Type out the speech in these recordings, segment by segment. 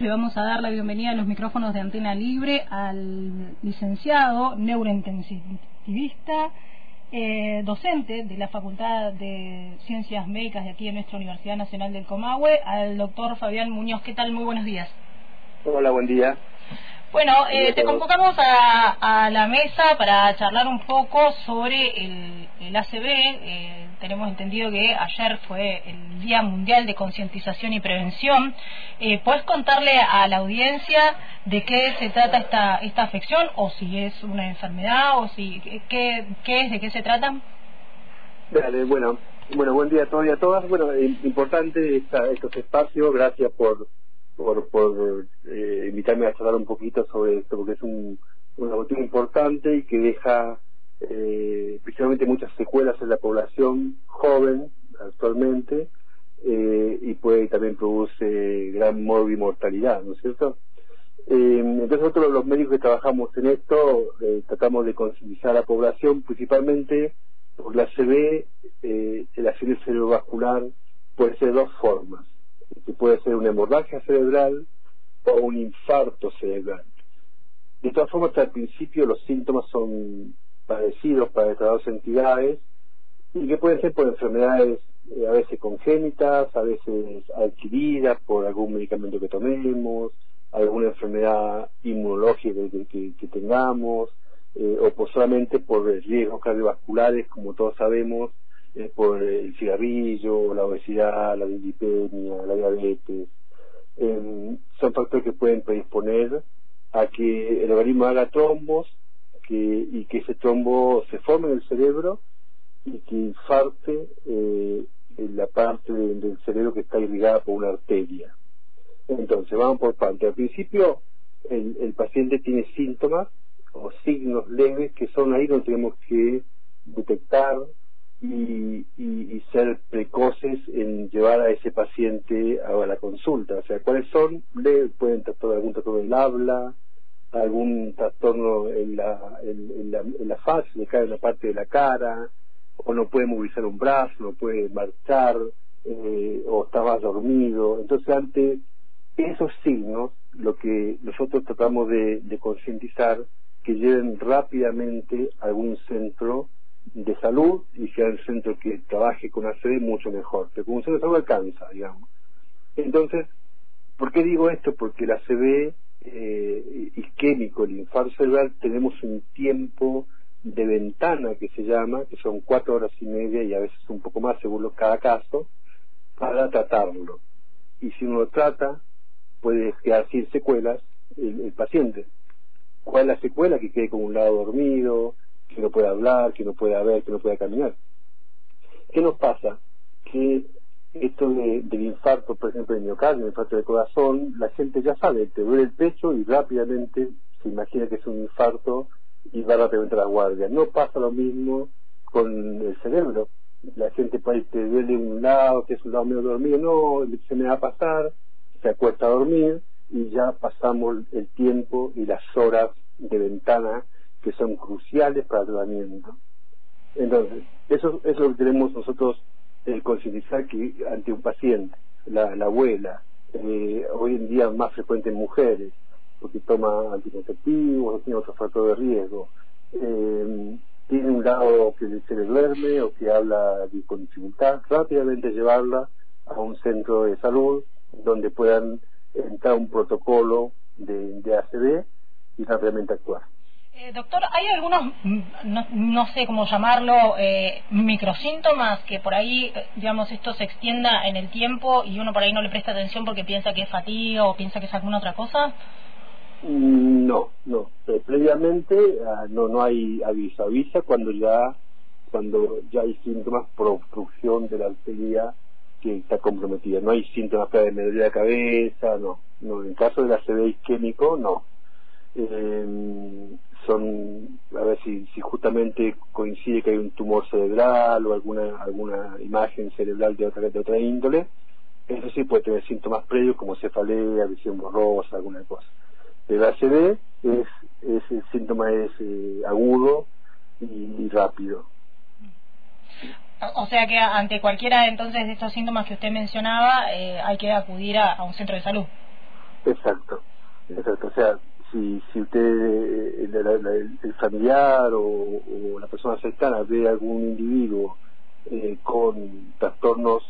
Le vamos a dar la bienvenida a los micrófonos de Antena Libre al licenciado neurointensivista, eh, docente de la Facultad de Ciencias Médicas de aquí en nuestra Universidad Nacional del Comahue, al doctor Fabián Muñoz. ¿Qué tal? Muy buenos días. Hola, buen día. Bueno, eh, te convocamos a, la mesa para charlar un poco sobre el, ACB. Eh, tenemos entendido que ayer fue el Día Mundial de Concientización y Prevención. Eh, ¿Puedes contarle a la audiencia de qué se trata esta, esta afección o si es una enfermedad o si qué, qué es, de qué se trata? Dale, bueno, bueno, buen día a todos y a todas. Bueno, importante estos espacios. Gracias por por, por eh, invitarme a charlar un poquito sobre esto, porque es un, una cuestión importante y que deja eh, principalmente muchas secuelas en la población joven actualmente eh, y puede también produce gran mortalidad, ¿no es cierto? Eh, entonces nosotros los médicos que trabajamos en esto eh, tratamos de concientizar a la población principalmente por la CB, eh, el accidente cerebrovascular puede ser de dos formas que puede ser una hemorragia cerebral o un infarto cerebral. De todas formas, al principio los síntomas son parecidos para estas dos entidades y que pueden ser por enfermedades eh, a veces congénitas, a veces adquiridas por algún medicamento que tomemos, alguna enfermedad inmunológica que, tengamos, eh, o por solamente por riesgos cardiovasculares, como todos sabemos, por el cigarrillo, la obesidad, la lipemia, la diabetes. Em, son factores que pueden predisponer a que el organismo haga trombos que, y que ese trombo se forme en el cerebro y que infarte eh, la parte del cerebro que está irrigada por una arteria. Entonces, vamos por parte. Al principio, el paciente tiene síntomas o signos leves que son ahí donde tenemos que detectar y, y, ser precoces en llevar a ese paciente a la consulta. O sea, ¿cuáles son? Le pueden tratar algún trastorno del habla, algún trastorno en la, en, la, en la faz, le cae en la parte de la cara, o no puede movilizar un brazo, no puede marchar, eh, o estaba dormido. Entonces, ante esos signos, lo que nosotros tratamos de, de concientizar, que lleven rápidamente a algún centro de salud y sea el centro que trabaje con ACD mucho mejor. Pero como un centro de salud alcanza, digamos. Entonces, ¿por qué digo esto? Porque la ACV eh, isquémico, el infarto cerebral, tenemos un tiempo de ventana que se llama, que son cuatro horas y media y a veces un poco más según cada caso, para tratarlo. Y si uno lo trata, puede quedar sin secuelas el, el paciente. ¿Cuál es la secuela? Que quede como un lado dormido, que no puede hablar, que no puede ver, que no puede caminar. ¿Qué nos pasa? Que esto del infarto, por ejemplo, de miocardio, el infarto de corazón, la gente ya sabe, te duele el pecho y rápidamente se imagina que es un infarto y va rápidamente a la guardia. No pasa lo mismo con el cerebro. La gente puede te duele un lado, que es un lado medio dormido, no, se me va a pasar, se acuesta a dormir y ya pasamos el tiempo y las horas de ventana que son cruciales para el tratamiento. Entonces, eso, es lo que tenemos nosotros eh, concientizar que ante un paciente, la, abuela, eh, hoy en día más frecuente en mujeres, porque toma anticonceptivos tiene otro factor de riesgo, eh, tiene un lado que se le duerme o que habla con dificultad, rápidamente llevarla a un centro de salud donde puedan entrar un protocolo de, de ACD y rápidamente actuar. Eh, doctor, ¿hay algunos, mm, no, sé cómo llamarlo, eh, microsíntomas que por ahí, digamos, esto se extienda en el tiempo y uno por ahí no le presta atención porque piensa que es fatiga o piensa que es alguna otra cosa? No, no. Eh, previamente ah, no no hay aviso. Avisa cuando ya cuando ya hay síntomas por obstrucción de la arteria que está comprometida. No hay síntomas de memoria de cabeza, no. no. En caso de la CB isquémico, no. Eh, son a ver si, si justamente coincide que hay un tumor cerebral o alguna alguna imagen cerebral de otra de otra índole eso sí puede tener síntomas previos como cefalea visión borrosa alguna cosa. El ACD es, es el síntoma es eh, agudo y, rápido. O sea que ante cualquiera entonces de estos síntomas que usted mencionaba eh, hay que acudir a un centro de salud. Exacto, exacto. O sea, si, si usted, el, familiar o, la persona cercana ve algún individuo eh, con trastornos,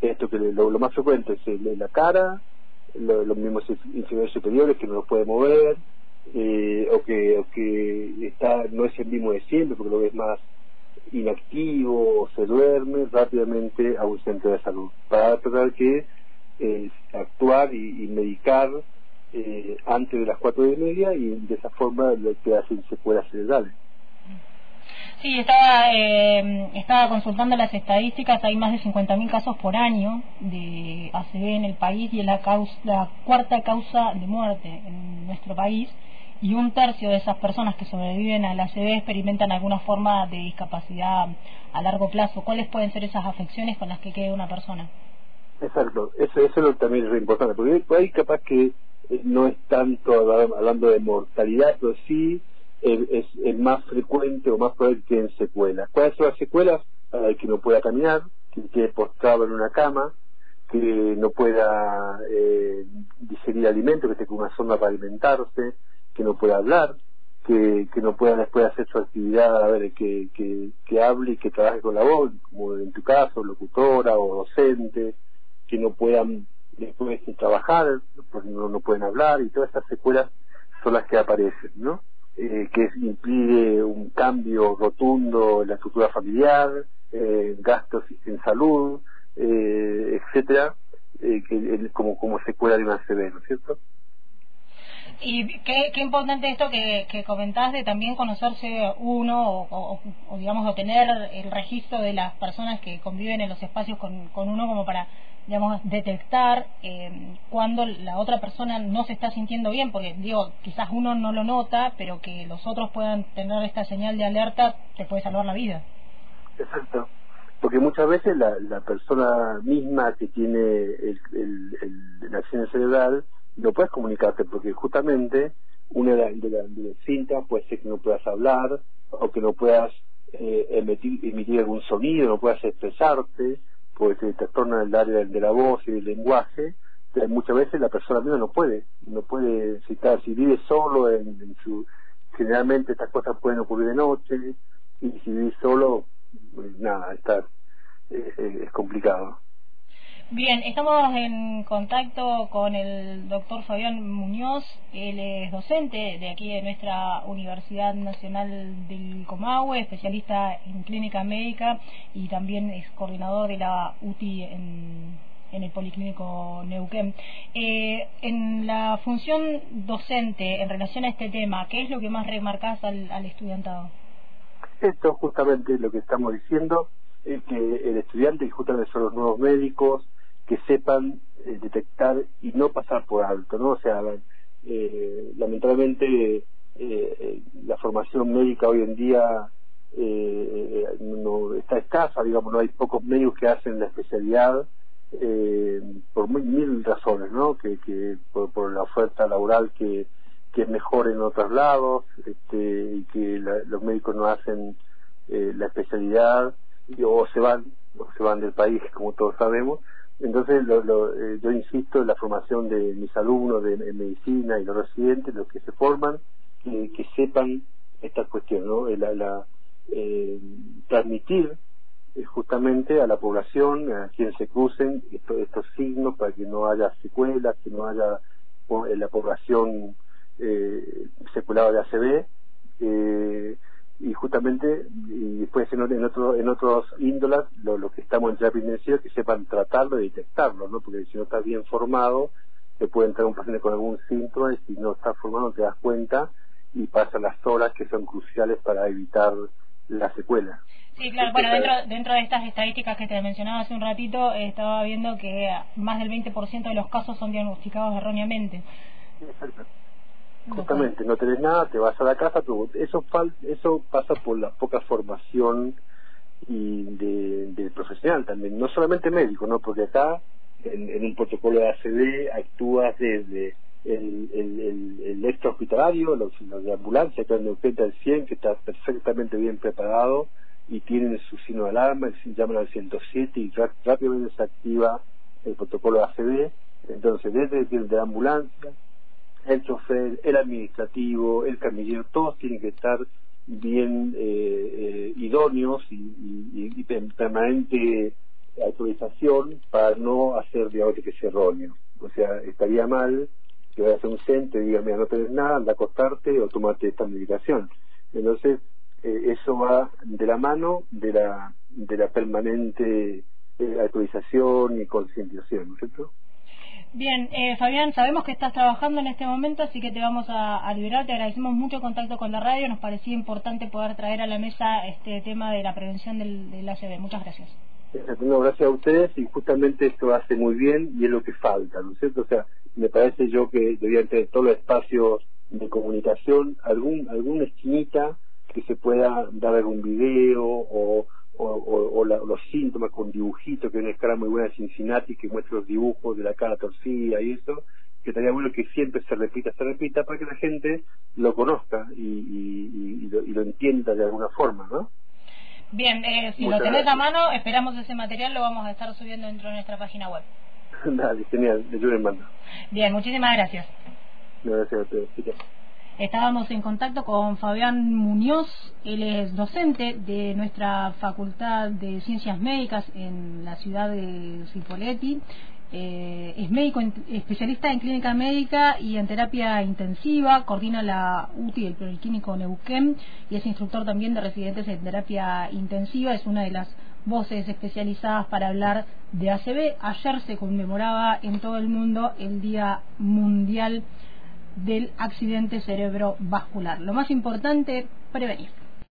esto que lo, más frecuente es la cara, los mismos inferiores superiores que no los puede mover, eh, o que o que está no es el mismo de siempre porque lo ves más inactivo o se duerme rápidamente a un centro de salud para tratar que eh, actuar y, medicar eh, antes de las cuatro y media y de esa forma lo que hacen secuelas cerebrales. Sí, estaba, eh, estaba consultando las estadísticas, hay más de 50.000 casos por año de ACV en el país y es la, causa, la cuarta causa de muerte en nuestro país y un tercio de esas personas que sobreviven al ACV experimentan alguna forma de discapacidad a largo plazo. ¿Cuáles pueden ser esas afecciones con las que quede una persona? Exacto, eso, eso también es importante, porque ahí capaz que no es tanto hablando de mortalidad, pero sí es, es, más frecuente o más probable que en secuelas. ¿Cuáles son las secuelas? que no pueda caminar, que quede postrado en una cama, que no pueda eh, digerir alimentos, que tenga una sonda para alimentarse, que no pueda hablar, que, que no pueda después hacer su actividad, a ver, que, que, que hable y que trabaje con la voz, como en tu caso, locutora o docente, que no puedan después trabajar, porque no, no pueden hablar, y todas estas secuelas son las que aparecen, ¿no? Eh, que implique un cambio rotundo en la estructura familiar, eh, gastos en salud, eh, etcétera, eh, que, como, como secuela de una CB, ¿no es cierto? Y qué, qué importante esto que, que comentás de también conocerse uno o, digamos, o tener el registro de las personas que conviven en los espacios con, con uno como para, digamos, detectar eh, cuando la otra persona no se está sintiendo bien, porque digo, quizás uno no lo nota, pero que los otros puedan tener esta señal de alerta te puede salvar la vida. Exacto porque muchas veces la, la persona misma que tiene el, el, el accidente cerebral no puedes comunicarte porque justamente una de, las cintas puede ser que no puedas hablar o que no puedas eh, emitir, emitir, algún sonido, no puedas expresarte, porque te trastorna el área de la voz y del lenguaje. Pero muchas veces la persona misma no puede, no puede citar, si vive solo en, su... Generalmente estas cosas pueden ocurrir de noche y si vive solo, pues nada, está, es complicado. Bien, estamos en contacto con el doctor Fabián Muñoz, él es docente de aquí de nuestra Universidad Nacional del Comahue, especialista en clínica médica y también es coordinador de la UTI en, el Policlínico Neuquén. Eh, en la función docente en relación a este tema, ¿qué es lo que más remarcás al, al estudiantado? Esto justamente lo que estamos diciendo es que el estudiante, justamente son los nuevos médicos, que sepan eh, detectar y no pasar por alto, ¿no? O sea, eh, lamentablemente eh, la formación médica hoy en día no está escasa, digamos, no hay pocos médicos que hacen la especialidad por mil razones, ¿no? Que, que por, la oferta laboral que, que es mejor en otros lados este, y que los médicos no hacen la especialidad o se van o se van del país como todos sabemos entonces, lo, eh, yo insisto en la formación de mis alumnos de, medicina y los residentes, los que se forman, que sepan esta cuestión, ¿no? La, eh, transmitir eh, justamente a la población, a quienes se crucen estos, signos para que no haya secuelas, que no haya la población eh, seculada de ACV. Eh, y justamente y después en, en, otro, en otros índolas lo, que estamos en terapia intensiva que sepan tratarlo y detectarlo ¿no? porque si no estás bien formado te puede entrar un paciente con algún síntoma y si no estás formado te das cuenta y pasan las horas que son cruciales para evitar la secuela Sí, claro, bueno, dentro, dentro de estas estadísticas que te mencionaba hace un ratito, estaba viendo que más del 20% de los casos son diagnosticados erróneamente. Exacto. Justamente, no tenés nada, te vas a la casa, eso, eso pasa por la poca formación y de, del profesional también, no solamente médico, ¿no? Porque acá en, un protocolo de ACD actúas desde el, el, el, extra hospitalario, los, de ambulancia, que en el 100, que está perfectamente bien preparado y tienen su signo de alarma, llaman al 107 y rápidamente se activa el protocolo de ACD Entonces, desde el de la ambulancia, el chofer, el administrativo, el camillero, todos tienen que estar bien eh, eh, idóneos y, y, y, en permanente autorización para no hacer diagnóstico erróneo. O sea, estaría mal que vayas a un centro y digas, mira, no tenés nada, anda a acostarte o tomate esta medicación. Entonces, eh, eso va de la mano de la, de la permanente eh, autorización y concientización, ¿no es cierto? Bien, eh, Fabián, sabemos que estás trabajando en este momento, así que te vamos a, liberar. Te agradecemos mucho el contacto con la radio. Nos parecía importante poder traer a la mesa este tema de la prevención del, del. Muchas gracias. No, gracias a ustedes y justamente esto hace muy bien y es lo que falta, ¿no es cierto? O sea, me parece yo que deberían tener todos los espacios de comunicación, algún alguna esquinita que se pueda dar algún video o, o, los síntomas con dibujitos, que hay una escala muy buena de Cincinnati que muestra los dibujos de la cara torcida y eso, que estaría bueno que siempre se repita, se repita, para que la gente lo conozca y, y, lo, y lo entienda de alguna forma, ¿no? Bien, eh, si lo tenés a mano, esperamos ese material, lo vamos a estar subiendo dentro de nuestra página web. Dale, genial, yo le mando. Bien, muchísimas gracias. gracias a ustedes. Estábamos en contacto con Fabián Muñoz, él es docente de nuestra Facultad de Ciencias Médicas en la ciudad de Cipolletti. Eh, es médico especialista en clínica médica y en terapia intensiva, coordina la UTI del Policlínico Neuquén y es instructor también de residentes en terapia intensiva, es una de las voces especializadas para hablar de ACV. Ayer se conmemoraba en todo el mundo el Día Mundial del accidente cerebrovascular. Lo más importante, prevenir.